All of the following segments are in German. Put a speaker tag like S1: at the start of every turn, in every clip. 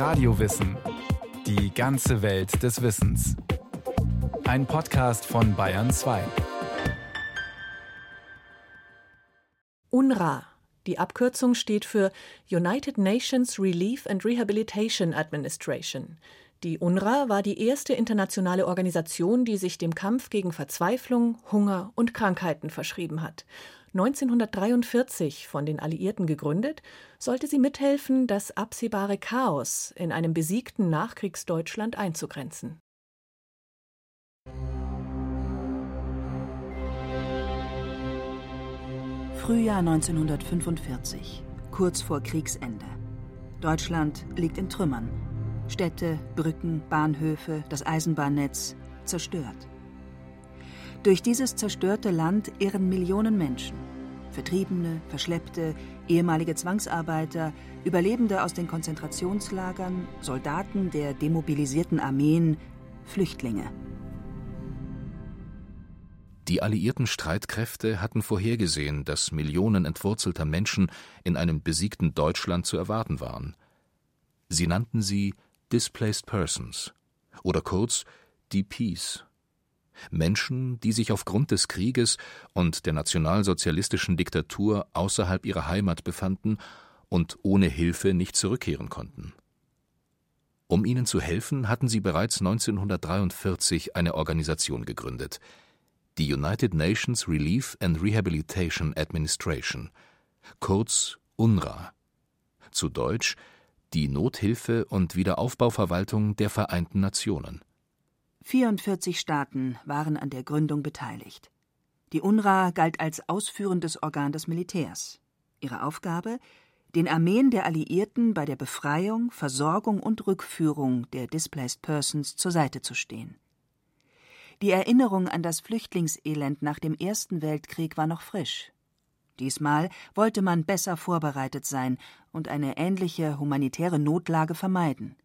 S1: Radiowissen. Die ganze Welt des Wissens. Ein Podcast von Bayern 2.
S2: UNRWA. Die Abkürzung steht für United Nations Relief and Rehabilitation Administration. Die UNRWA war die erste internationale Organisation, die sich dem Kampf gegen Verzweiflung, Hunger und Krankheiten verschrieben hat. 1943 von den Alliierten gegründet, sollte sie mithelfen, das absehbare Chaos in einem besiegten Nachkriegsdeutschland einzugrenzen.
S3: Frühjahr 1945, kurz vor Kriegsende. Deutschland liegt in Trümmern. Städte, Brücken, Bahnhöfe, das Eisenbahnnetz zerstört. Durch dieses zerstörte Land irren Millionen Menschen. Vertriebene, Verschleppte, ehemalige Zwangsarbeiter, Überlebende aus den Konzentrationslagern, Soldaten der demobilisierten Armeen, Flüchtlinge.
S4: Die alliierten Streitkräfte hatten vorhergesehen, dass Millionen entwurzelter Menschen in einem besiegten Deutschland zu erwarten waren. Sie nannten sie Displaced Persons oder kurz DPs Menschen, die sich aufgrund des Krieges und der nationalsozialistischen Diktatur außerhalb ihrer Heimat befanden und ohne Hilfe nicht zurückkehren konnten. Um ihnen zu helfen, hatten sie bereits 1943 eine Organisation gegründet, die United Nations Relief and Rehabilitation Administration, kurz UNRWA, zu Deutsch die Nothilfe und Wiederaufbauverwaltung der Vereinten Nationen.
S3: 44 Staaten waren an der Gründung beteiligt. Die UNRWA galt als ausführendes Organ des Militärs. Ihre Aufgabe den Armeen der Alliierten bei der Befreiung, Versorgung und Rückführung der Displaced Persons zur Seite zu stehen. Die Erinnerung an das Flüchtlingselend nach dem Ersten Weltkrieg war noch frisch. Diesmal wollte man besser vorbereitet sein und eine ähnliche humanitäre Notlage vermeiden.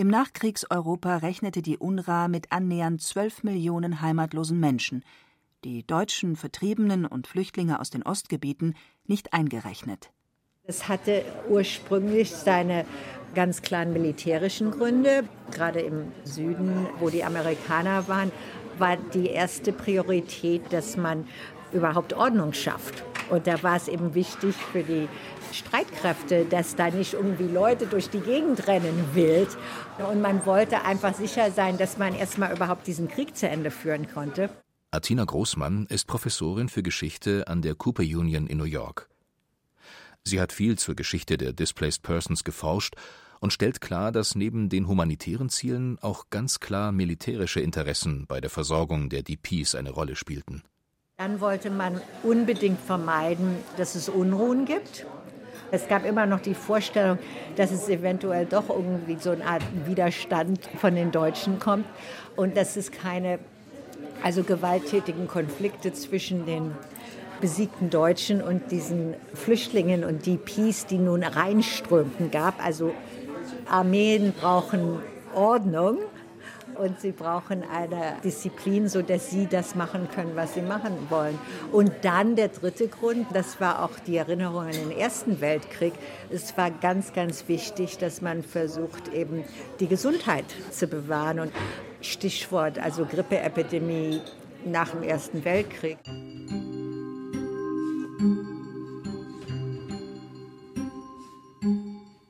S3: Im Nachkriegseuropa rechnete die UNRWA mit annähernd 12 Millionen heimatlosen Menschen, die deutschen Vertriebenen und Flüchtlinge aus den Ostgebieten nicht eingerechnet.
S5: Es hatte ursprünglich seine ganz klaren militärischen Gründe. Gerade im Süden, wo die Amerikaner waren, war die erste Priorität, dass man überhaupt Ordnung schafft. Und da war es eben wichtig für die Streitkräfte, dass da nicht irgendwie Leute durch die Gegend rennen wild. Und man wollte einfach sicher sein, dass man erstmal überhaupt diesen Krieg zu Ende führen konnte.
S4: Athena Großmann ist Professorin für Geschichte an der Cooper Union in New York. Sie hat viel zur Geschichte der Displaced Persons geforscht und stellt klar, dass neben den humanitären Zielen auch ganz klar militärische Interessen bei der Versorgung der DPs eine Rolle spielten.
S5: Dann wollte man unbedingt vermeiden, dass es Unruhen gibt. Es gab immer noch die Vorstellung, dass es eventuell doch irgendwie so eine Art Widerstand von den Deutschen kommt und dass es keine also gewalttätigen Konflikte zwischen den besiegten Deutschen und diesen Flüchtlingen und DPs, die nun reinströmten, gab. Also Armeen brauchen Ordnung und sie brauchen eine Disziplin, sodass sie das machen können, was sie machen wollen. Und dann der dritte Grund, das war auch die Erinnerung an den Ersten Weltkrieg. Es war ganz, ganz wichtig, dass man versucht, eben die Gesundheit zu bewahren. Und Stichwort, also Grippeepidemie nach dem Ersten Weltkrieg.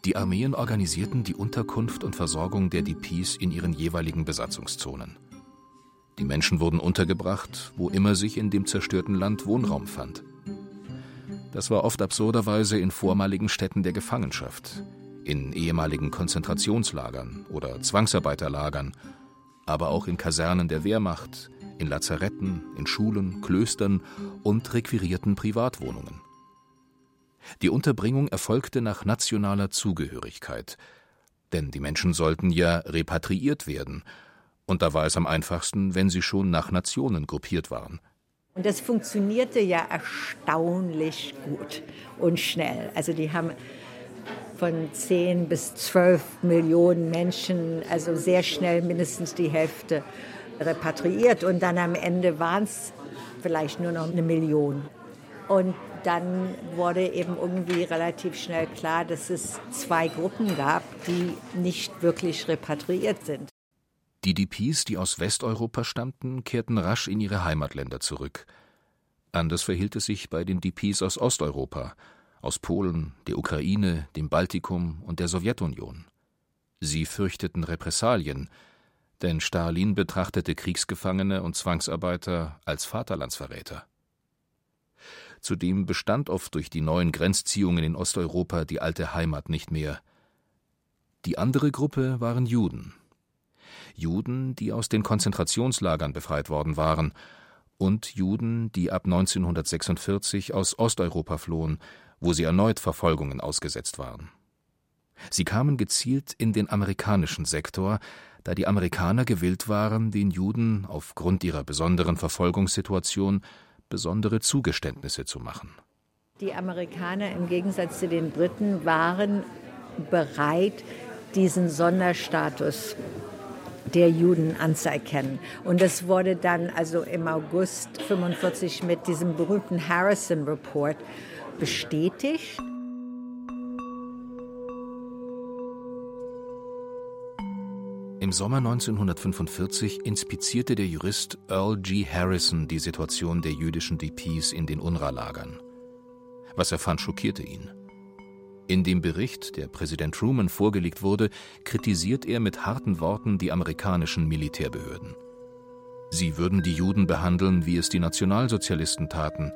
S4: Die Armeen organisierten die Unterkunft und Versorgung der DPs in ihren jeweiligen Besatzungszonen. Die Menschen wurden untergebracht, wo immer sich in dem zerstörten Land Wohnraum fand. Das war oft absurderweise in vormaligen Städten der Gefangenschaft, in ehemaligen Konzentrationslagern oder Zwangsarbeiterlagern, aber auch in Kasernen der Wehrmacht, in Lazaretten, in Schulen, Klöstern und requirierten Privatwohnungen. Die Unterbringung erfolgte nach nationaler Zugehörigkeit, denn die Menschen sollten ja repatriiert werden, und da war es am einfachsten, wenn sie schon nach Nationen gruppiert waren.
S5: Und das funktionierte ja erstaunlich gut und schnell. Also die haben von 10 bis 12 Millionen Menschen, also sehr schnell mindestens die Hälfte repatriiert. Und dann am Ende waren es vielleicht nur noch eine Million. Und dann wurde eben irgendwie relativ schnell klar, dass es zwei Gruppen gab, die nicht wirklich repatriiert sind.
S4: Die DPs, die aus Westeuropa stammten, kehrten rasch in ihre Heimatländer zurück. Anders verhielt es sich bei den DPs aus Osteuropa, aus Polen, der Ukraine, dem Baltikum und der Sowjetunion. Sie fürchteten Repressalien, denn Stalin betrachtete Kriegsgefangene und Zwangsarbeiter als Vaterlandsverräter. Zudem bestand oft durch die neuen Grenzziehungen in Osteuropa die alte Heimat nicht mehr. Die andere Gruppe waren Juden. Juden, die aus den Konzentrationslagern befreit worden waren, und Juden, die ab 1946 aus Osteuropa flohen, wo sie erneut Verfolgungen ausgesetzt waren. Sie kamen gezielt in den amerikanischen Sektor, da die Amerikaner gewillt waren, den Juden aufgrund ihrer besonderen Verfolgungssituation besondere Zugeständnisse zu machen.
S5: Die Amerikaner im Gegensatz zu den Briten waren bereit, diesen Sonderstatus der Juden anzuerkennen. Und das wurde dann also im August 1945 mit diesem berühmten Harrison Report bestätigt.
S4: Im Sommer 1945 inspizierte der Jurist Earl G. Harrison die Situation der jüdischen DPs in den UNRWA-Lagern. Was er fand, schockierte ihn. In dem Bericht, der Präsident Truman vorgelegt wurde, kritisiert er mit harten Worten die amerikanischen Militärbehörden. Sie würden die Juden behandeln, wie es die Nationalsozialisten taten,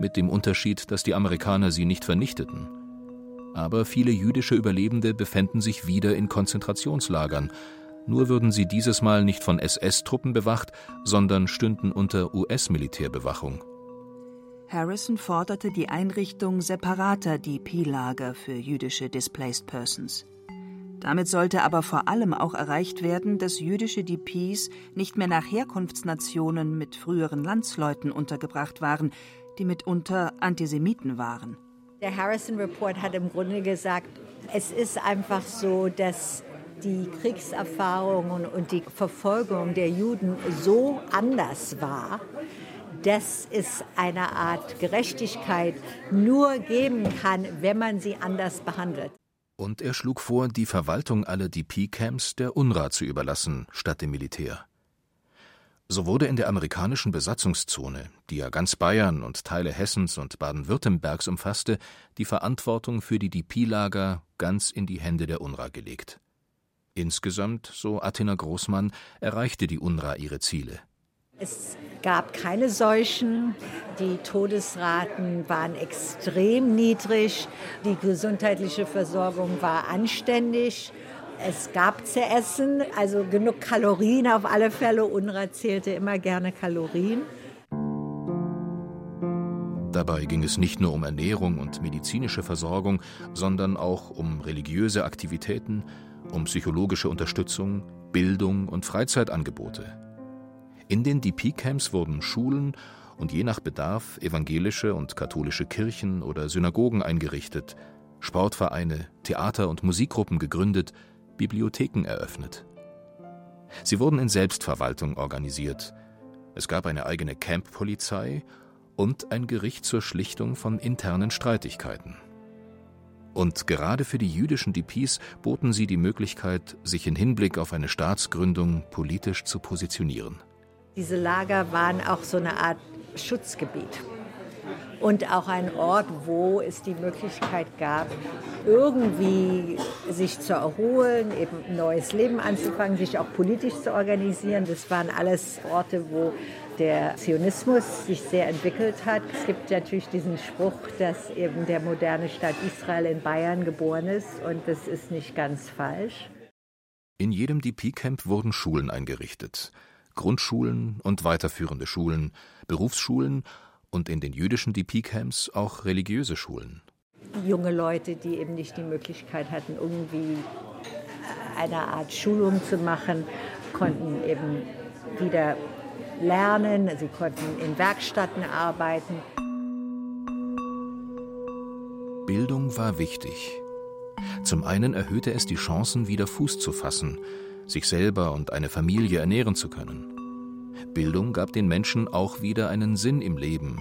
S4: mit dem Unterschied, dass die Amerikaner sie nicht vernichteten. Aber viele jüdische Überlebende befänden sich wieder in Konzentrationslagern, nur würden sie dieses Mal nicht von SS-Truppen bewacht, sondern stünden unter US-Militärbewachung.
S3: Harrison forderte die Einrichtung separater DP-Lager für jüdische Displaced Persons. Damit sollte aber vor allem auch erreicht werden, dass jüdische DPs nicht mehr nach Herkunftsnationen mit früheren Landsleuten untergebracht waren, die mitunter Antisemiten waren.
S5: Der Harrison Report hat im Grunde gesagt, es ist einfach so, dass die Kriegserfahrungen und die Verfolgung der Juden so anders war, dass es eine Art Gerechtigkeit nur geben kann, wenn man sie anders behandelt.
S4: Und er schlug vor, die Verwaltung aller DP-Camps der UNRWA zu überlassen, statt dem Militär. So wurde in der amerikanischen Besatzungszone, die ja ganz Bayern und Teile Hessens und Baden-Württembergs umfasste, die Verantwortung für die DP-Lager ganz in die Hände der UNRWA gelegt. Insgesamt, so Attena Großmann, erreichte die UNRWA ihre Ziele.
S5: Es gab keine Seuchen, die Todesraten waren extrem niedrig, die gesundheitliche Versorgung war anständig. Es gab zu essen, also genug Kalorien auf alle Fälle. UNRWA zählte immer gerne Kalorien.
S4: Dabei ging es nicht nur um Ernährung und medizinische Versorgung, sondern auch um religiöse Aktivitäten, um psychologische Unterstützung, Bildung und Freizeitangebote. In den DP-Camps wurden Schulen und je nach Bedarf evangelische und katholische Kirchen oder Synagogen eingerichtet, Sportvereine, Theater- und Musikgruppen gegründet, Bibliotheken eröffnet. Sie wurden in Selbstverwaltung organisiert. Es gab eine eigene Camppolizei und ein Gericht zur Schlichtung von internen Streitigkeiten. Und gerade für die jüdischen DPs boten sie die Möglichkeit, sich in Hinblick auf eine Staatsgründung politisch zu positionieren.
S5: Diese Lager waren auch so eine Art Schutzgebiet und auch ein Ort, wo es die Möglichkeit gab, irgendwie sich zu erholen, eben ein neues Leben anzufangen, sich auch politisch zu organisieren. Das waren alles Orte, wo der Zionismus sich sehr entwickelt hat. Es gibt natürlich diesen Spruch, dass eben der moderne Staat Israel in Bayern geboren ist und das ist nicht ganz falsch.
S4: In jedem DP-Camp wurden Schulen eingerichtet. Grundschulen und weiterführende Schulen, Berufsschulen und in den jüdischen DP-Camps auch religiöse Schulen.
S5: Junge Leute, die eben nicht die Möglichkeit hatten, irgendwie eine Art Schulung zu machen, konnten eben wieder lernen, sie konnten in Werkstätten arbeiten.
S4: Bildung war wichtig. Zum einen erhöhte es die Chancen, wieder Fuß zu fassen, sich selber und eine Familie ernähren zu können. Bildung gab den Menschen auch wieder einen Sinn im Leben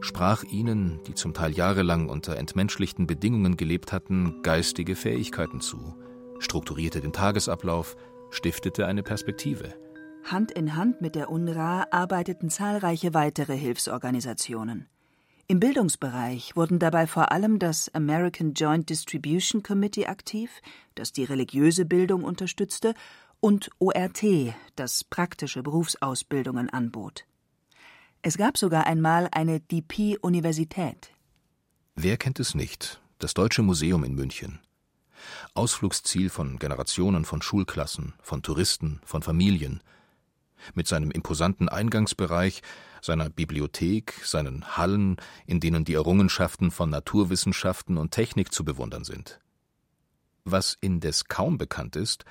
S4: sprach ihnen, die zum Teil jahrelang unter entmenschlichten Bedingungen gelebt hatten, geistige Fähigkeiten zu, strukturierte den Tagesablauf, stiftete eine Perspektive.
S3: Hand in Hand mit der UNRWA arbeiteten zahlreiche weitere Hilfsorganisationen. Im Bildungsbereich wurden dabei vor allem das American Joint Distribution Committee aktiv, das die religiöse Bildung unterstützte, und ORT, das praktische Berufsausbildungen anbot. Es gab sogar einmal eine DP-Universität.
S4: Wer kennt es nicht? Das Deutsche Museum in München. Ausflugsziel von Generationen von Schulklassen, von Touristen, von Familien. Mit seinem imposanten Eingangsbereich seiner Bibliothek, seinen Hallen, in denen die Errungenschaften von Naturwissenschaften und Technik zu bewundern sind. Was indes kaum bekannt ist,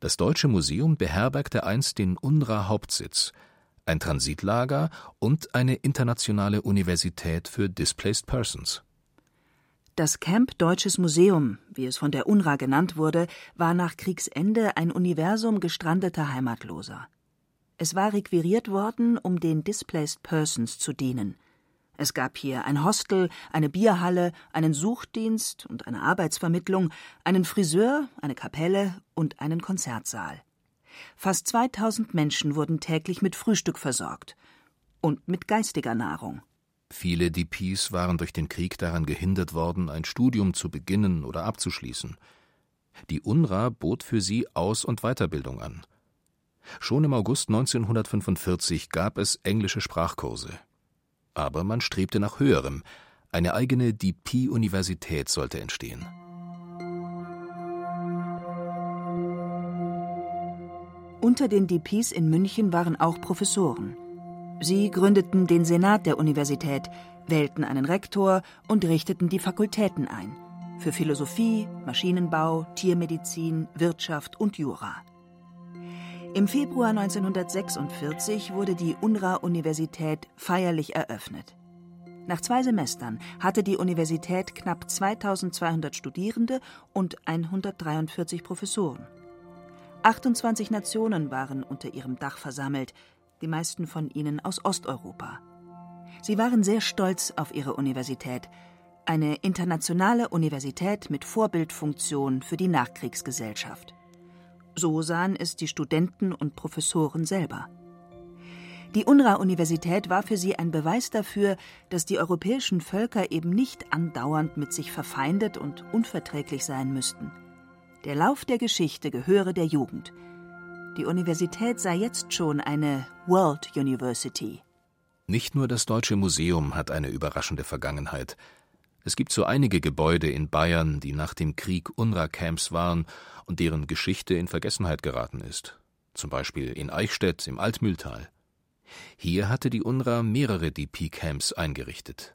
S4: das Deutsche Museum beherbergte einst den UNRWA-Hauptsitz, ein Transitlager und eine internationale Universität für Displaced Persons.
S3: Das Camp Deutsches Museum, wie es von der UNRWA genannt wurde, war nach Kriegsende ein Universum gestrandeter Heimatloser. Es war requiriert worden, um den Displaced Persons zu dienen. Es gab hier ein Hostel, eine Bierhalle, einen Suchdienst und eine Arbeitsvermittlung, einen Friseur, eine Kapelle und einen Konzertsaal. Fast 2000 Menschen wurden täglich mit Frühstück versorgt und mit geistiger Nahrung.
S4: Viele DPs waren durch den Krieg daran gehindert worden, ein Studium zu beginnen oder abzuschließen. Die UNRWA bot für sie Aus- und Weiterbildung an. Schon im August 1945 gab es englische Sprachkurse. Aber man strebte nach höherem. Eine eigene DP-Universität sollte entstehen.
S3: Unter den DPs in München waren auch Professoren. Sie gründeten den Senat der Universität, wählten einen Rektor und richteten die Fakultäten ein. Für Philosophie, Maschinenbau, Tiermedizin, Wirtschaft und Jura. Im Februar 1946 wurde die UNRWA-Universität feierlich eröffnet. Nach zwei Semestern hatte die Universität knapp 2200 Studierende und 143 Professoren. 28 Nationen waren unter ihrem Dach versammelt, die meisten von ihnen aus Osteuropa. Sie waren sehr stolz auf ihre Universität, eine internationale Universität mit Vorbildfunktion für die Nachkriegsgesellschaft. So sahen es die Studenten und Professoren selber. Die UNRWA-Universität war für sie ein Beweis dafür, dass die europäischen Völker eben nicht andauernd mit sich verfeindet und unverträglich sein müssten. Der Lauf der Geschichte gehöre der Jugend. Die Universität sei jetzt schon eine World University.
S4: Nicht nur das Deutsche Museum hat eine überraschende Vergangenheit. Es gibt so einige Gebäude in Bayern, die nach dem Krieg UNRWA-Camps waren und deren Geschichte in Vergessenheit geraten ist. Zum Beispiel in Eichstätt im Altmühltal. Hier hatte die UNRWA mehrere DP-Camps eingerichtet.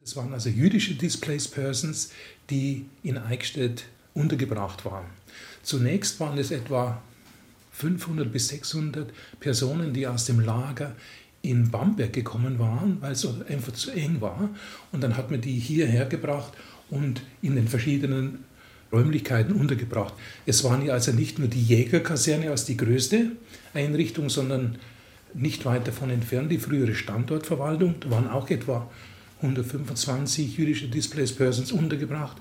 S6: Es waren also jüdische Displaced Persons, die in Eichstätt untergebracht waren. Zunächst waren es etwa 500 bis 600 Personen, die aus dem Lager in Bamberg gekommen waren, weil es einfach zu eng war. Und dann hat man die hierher gebracht und in den verschiedenen Räumlichkeiten untergebracht. Es waren ja also nicht nur die Jägerkaserne als die größte Einrichtung, sondern nicht weit davon entfernt die frühere Standortverwaltung. Da waren auch etwa 125 jüdische Displaced Persons untergebracht.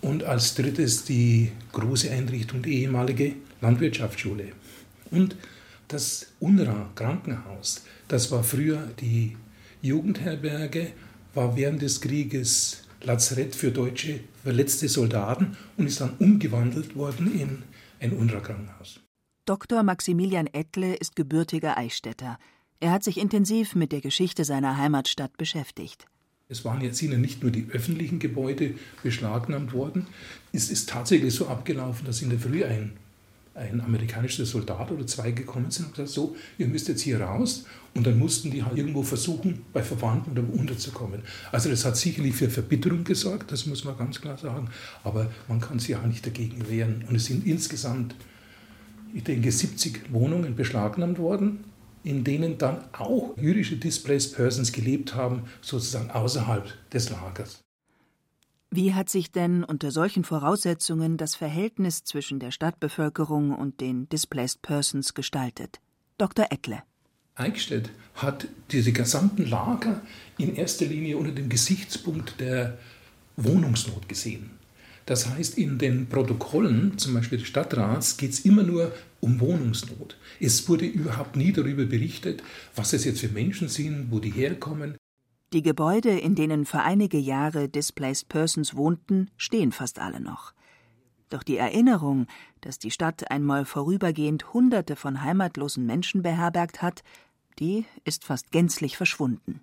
S6: Und als drittes die große Einrichtung, die ehemalige Landwirtschaftsschule. Und das UNRWA Krankenhaus, das war früher die Jugendherberge, war während des Krieges Lazarett für deutsche verletzte Soldaten und ist dann umgewandelt worden in ein UNRWA-Krankenhaus.
S3: Dr. Maximilian Ettle ist gebürtiger Eichstätter. Er hat sich intensiv mit der Geschichte seiner Heimatstadt beschäftigt.
S6: Es waren jetzt nicht nur die öffentlichen Gebäude beschlagnahmt worden. Es ist tatsächlich so abgelaufen, dass in der Früh ein ein amerikanischer Soldat oder zwei gekommen sind und gesagt, so, ihr müsst jetzt hier raus. Und dann mussten die halt irgendwo versuchen, bei Verwandten unterzukommen. Also das hat sicherlich für Verbitterung gesorgt, das muss man ganz klar sagen. Aber man kann sich auch nicht dagegen wehren. Und es sind insgesamt, ich denke, 70 Wohnungen beschlagnahmt worden, in denen dann auch jüdische Displaced Persons gelebt haben, sozusagen außerhalb des Lagers.
S3: Wie hat sich denn unter solchen Voraussetzungen das Verhältnis zwischen der Stadtbevölkerung und den Displaced Persons gestaltet? Dr. Eckle.
S6: Eichstätt hat diese gesamten Lager in erster Linie unter dem Gesichtspunkt der Wohnungsnot gesehen. Das heißt, in den Protokollen, zum Beispiel des Stadtrats, geht es immer nur um Wohnungsnot. Es wurde überhaupt nie darüber berichtet, was es jetzt für Menschen sind, wo die herkommen.
S3: Die Gebäude, in denen für einige Jahre Displaced Persons wohnten, stehen fast alle noch. Doch die Erinnerung, dass die Stadt einmal vorübergehend Hunderte von heimatlosen Menschen beherbergt hat, die ist fast gänzlich verschwunden.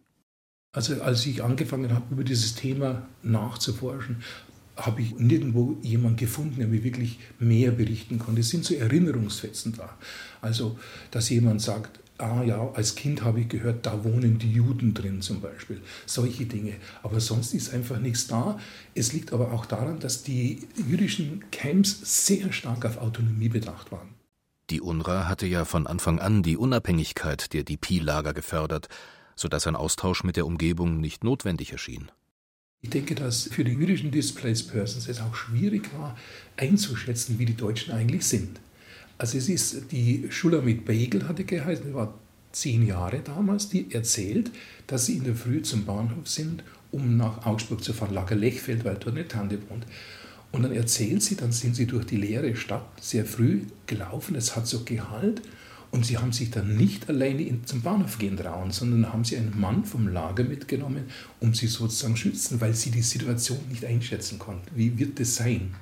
S6: Also als ich angefangen habe, über dieses Thema nachzuforschen, habe ich nirgendwo jemanden gefunden, der mir wirklich mehr berichten konnte. Es sind so Erinnerungsfetzen da. Also, dass jemand sagt, ah ja, als Kind habe ich gehört, da wohnen die Juden drin zum Beispiel. Solche Dinge. Aber sonst ist einfach nichts da. Es liegt aber auch daran, dass die jüdischen Camps sehr stark auf Autonomie bedacht waren.
S4: Die UNRWA hatte ja von Anfang an die Unabhängigkeit der DP-Lager gefördert, sodass ein Austausch mit der Umgebung nicht notwendig erschien.
S6: Ich denke, dass für die jüdischen Displaced Persons es auch schwierig war, einzuschätzen, wie die Deutschen eigentlich sind. Also es ist, die Schulamit Beigel hatte geheißen, war zehn Jahre damals, die erzählt, dass sie in der Früh zum Bahnhof sind, um nach Augsburg zu fahren, Lager Lechfeld, weil dort eine Tante wohnt. Und dann erzählt sie, dann sind sie durch die leere Stadt sehr früh gelaufen, es hat so Gehalt und sie haben sich dann nicht alleine zum Bahnhof gehen trauen, sondern haben sie einen Mann vom Lager mitgenommen, um sie sozusagen zu schützen, weil sie die Situation nicht einschätzen konnten. Wie wird es sein?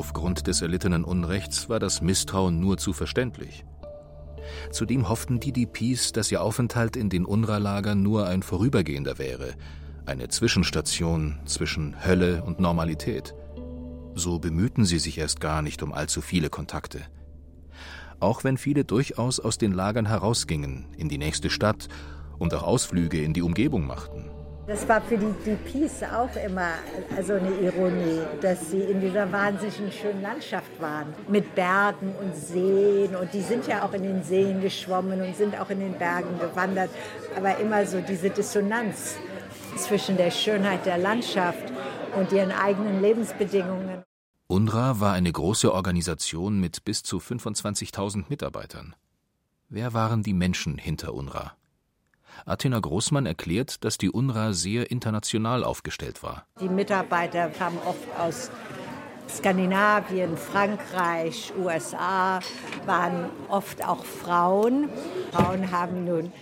S4: Aufgrund des erlittenen Unrechts war das Misstrauen nur zu verständlich. Zudem hofften die DPs, dass ihr Aufenthalt in den UNRWA-Lagern nur ein vorübergehender wäre, eine Zwischenstation zwischen Hölle und Normalität. So bemühten sie sich erst gar nicht um allzu viele Kontakte. Auch wenn viele durchaus aus den Lagern herausgingen, in die nächste Stadt und auch Ausflüge in die Umgebung machten.
S5: Das war für die DPs auch immer also eine Ironie, dass sie in dieser wahnsinnig schönen Landschaft waren. Mit Bergen und Seen. Und die sind ja auch in den Seen geschwommen und sind auch in den Bergen gewandert. Aber immer so diese Dissonanz zwischen der Schönheit der Landschaft und ihren eigenen Lebensbedingungen.
S4: UNRWA war eine große Organisation mit bis zu 25.000 Mitarbeitern. Wer waren die Menschen hinter UNRWA? Athena Großmann erklärt, dass die UNRWA sehr international aufgestellt war.
S5: Die Mitarbeiter kamen oft aus Skandinavien, Frankreich, USA, waren oft auch Frauen. Frauen haben nun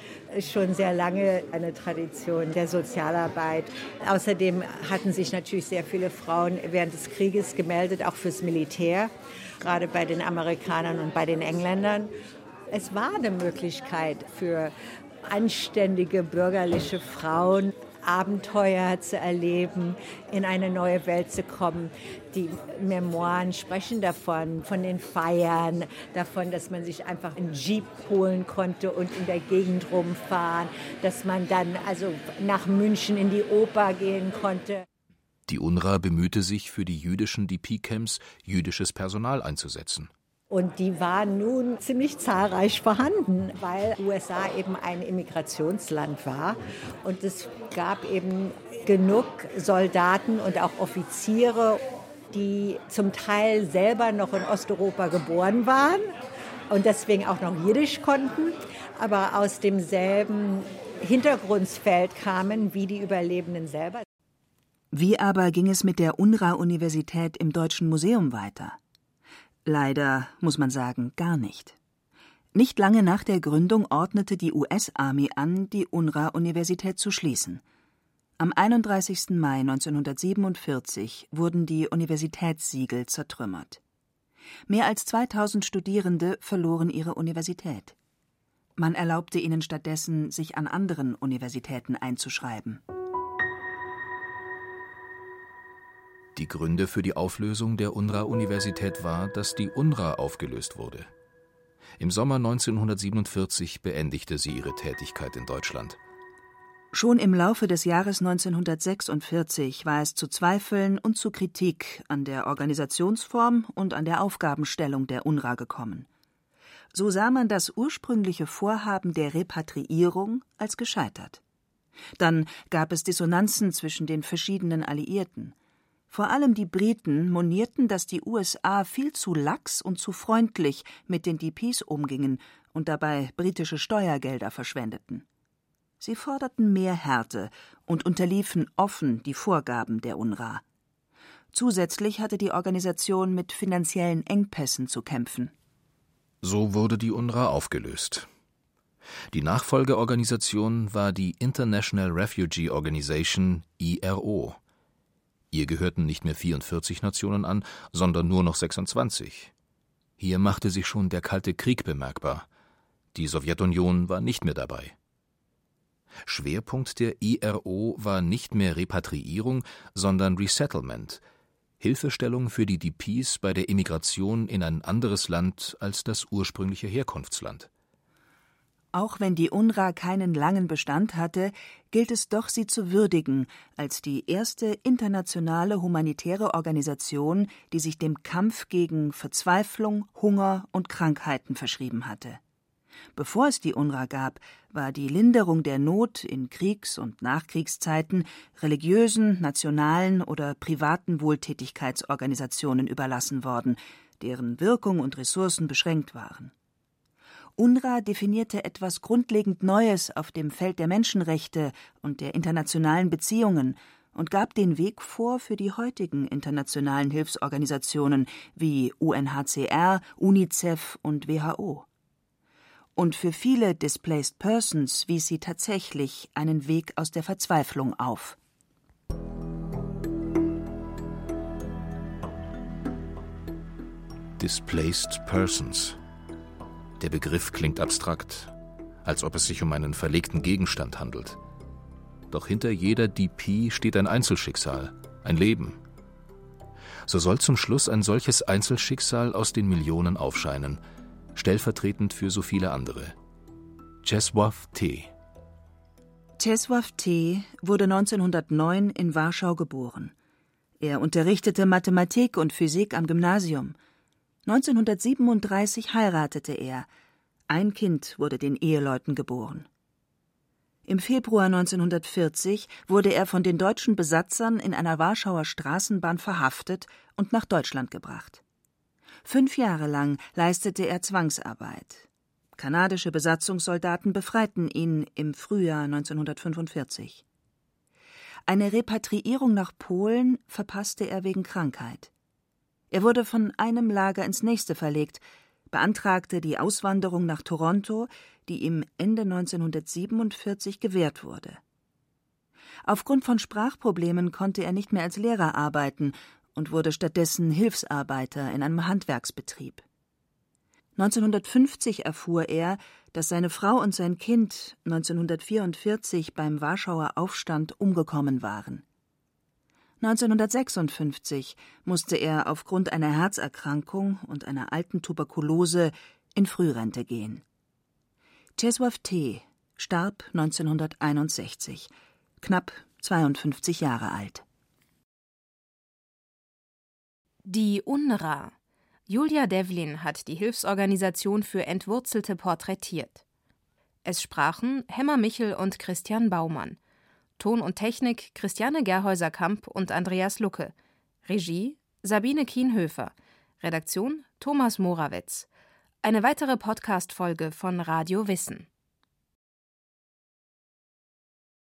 S5: schon sehr lange eine Tradition der Sozialarbeit. Außerdem hatten sich natürlich sehr viele Frauen während des Krieges gemeldet, auch fürs Militär, gerade bei den Amerikanern und bei den Engländern. Es war eine Möglichkeit für anständige bürgerliche Frauen, Abenteuer zu erleben, in eine neue Welt zu kommen. Die Memoiren sprechen davon, von den Feiern, davon, dass man sich einfach einen Jeep holen konnte und in der Gegend rumfahren, dass man dann also nach München in die Oper gehen konnte.
S4: Die UNRWA bemühte sich, für die jüdischen DP-Camps jüdisches Personal einzusetzen.
S5: Und die waren nun ziemlich zahlreich vorhanden, weil USA eben ein Immigrationsland war. Und es gab eben genug Soldaten und auch Offiziere, die zum Teil selber noch in Osteuropa geboren waren und deswegen auch noch Jiddisch konnten, aber aus demselben Hintergrundfeld kamen wie die Überlebenden selber.
S3: Wie aber ging es mit der UNRWA-Universität im Deutschen Museum weiter? Leider muss man sagen, gar nicht. Nicht lange nach der Gründung ordnete die US-Army an, die UNRWA-Universität zu schließen. Am 31. Mai 1947 wurden die Universitätssiegel zertrümmert. Mehr als 2000 Studierende verloren ihre Universität. Man erlaubte ihnen stattdessen, sich an anderen Universitäten einzuschreiben.
S4: Die Gründe für die Auflösung der UNRWA-Universität war, dass die UNRWA aufgelöst wurde. Im Sommer 1947 beendigte sie ihre Tätigkeit in Deutschland.
S3: Schon im Laufe des Jahres 1946 war es zu Zweifeln und zu Kritik an der Organisationsform und an der Aufgabenstellung der UNRWA gekommen. So sah man das ursprüngliche Vorhaben der Repatriierung als gescheitert. Dann gab es Dissonanzen zwischen den verschiedenen Alliierten. Vor allem die Briten monierten, dass die USA viel zu lax und zu freundlich mit den DPs umgingen und dabei britische Steuergelder verschwendeten. Sie forderten mehr Härte und unterliefen offen die Vorgaben der UNRWA. Zusätzlich hatte die Organisation mit finanziellen Engpässen zu kämpfen.
S4: So wurde die UNRWA aufgelöst. Die Nachfolgeorganisation war die International Refugee Organization IRO. Ihr gehörten nicht mehr 44 Nationen an, sondern nur noch 26. Hier machte sich schon der Kalte Krieg bemerkbar. Die Sowjetunion war nicht mehr dabei. Schwerpunkt der IRO war nicht mehr Repatriierung, sondern Resettlement, Hilfestellung für die DPs bei der Immigration in ein anderes Land als das ursprüngliche Herkunftsland.
S3: Auch wenn die UNRWA keinen langen Bestand hatte, gilt es doch, sie zu würdigen als die erste internationale humanitäre Organisation, die sich dem Kampf gegen Verzweiflung, Hunger und Krankheiten verschrieben hatte. Bevor es die UNRWA gab, war die Linderung der Not in Kriegs- und Nachkriegszeiten religiösen, nationalen oder privaten Wohltätigkeitsorganisationen überlassen worden, deren Wirkung und Ressourcen beschränkt waren. UNRWA definierte etwas grundlegend Neues auf dem Feld der Menschenrechte und der internationalen Beziehungen und gab den Weg vor für die heutigen internationalen Hilfsorganisationen wie UNHCR, UNICEF und WHO. Und für viele Displaced Persons wies sie tatsächlich einen Weg aus der Verzweiflung auf.
S4: Displaced Persons der Begriff klingt abstrakt, als ob es sich um einen verlegten Gegenstand handelt. Doch hinter jeder DP steht ein Einzelschicksal, ein Leben. So soll zum Schluss ein solches Einzelschicksal aus den Millionen aufscheinen, stellvertretend für so viele andere. Czesław T.
S3: Czesław T. wurde 1909 in Warschau geboren. Er unterrichtete Mathematik und Physik am Gymnasium – 1937 heiratete er. Ein Kind wurde den Eheleuten geboren. Im Februar 1940 wurde er von den deutschen Besatzern in einer Warschauer Straßenbahn verhaftet und nach Deutschland gebracht. Fünf Jahre lang leistete er Zwangsarbeit. Kanadische Besatzungssoldaten befreiten ihn im Frühjahr 1945. Eine Repatriierung nach Polen verpasste er wegen Krankheit. Er wurde von einem Lager ins nächste verlegt, beantragte die Auswanderung nach Toronto, die ihm Ende 1947 gewährt wurde. Aufgrund von Sprachproblemen konnte er nicht mehr als Lehrer arbeiten und wurde stattdessen Hilfsarbeiter in einem Handwerksbetrieb. 1950 erfuhr er, dass seine Frau und sein Kind 1944 beim Warschauer Aufstand umgekommen waren. 1956 musste er aufgrund einer Herzerkrankung und einer alten Tuberkulose in Frührente gehen. Czesław T. starb 1961, knapp 52 Jahre alt.
S2: Die UNRWA. Julia Devlin hat die Hilfsorganisation für Entwurzelte porträtiert. Es sprachen Hemmer Michel und Christian Baumann. Ton und Technik Christiane Gerhäuser-Kamp und Andreas Lucke. Regie Sabine Kienhöfer. Redaktion Thomas Morawetz. Eine weitere Podcast-Folge von Radio Wissen.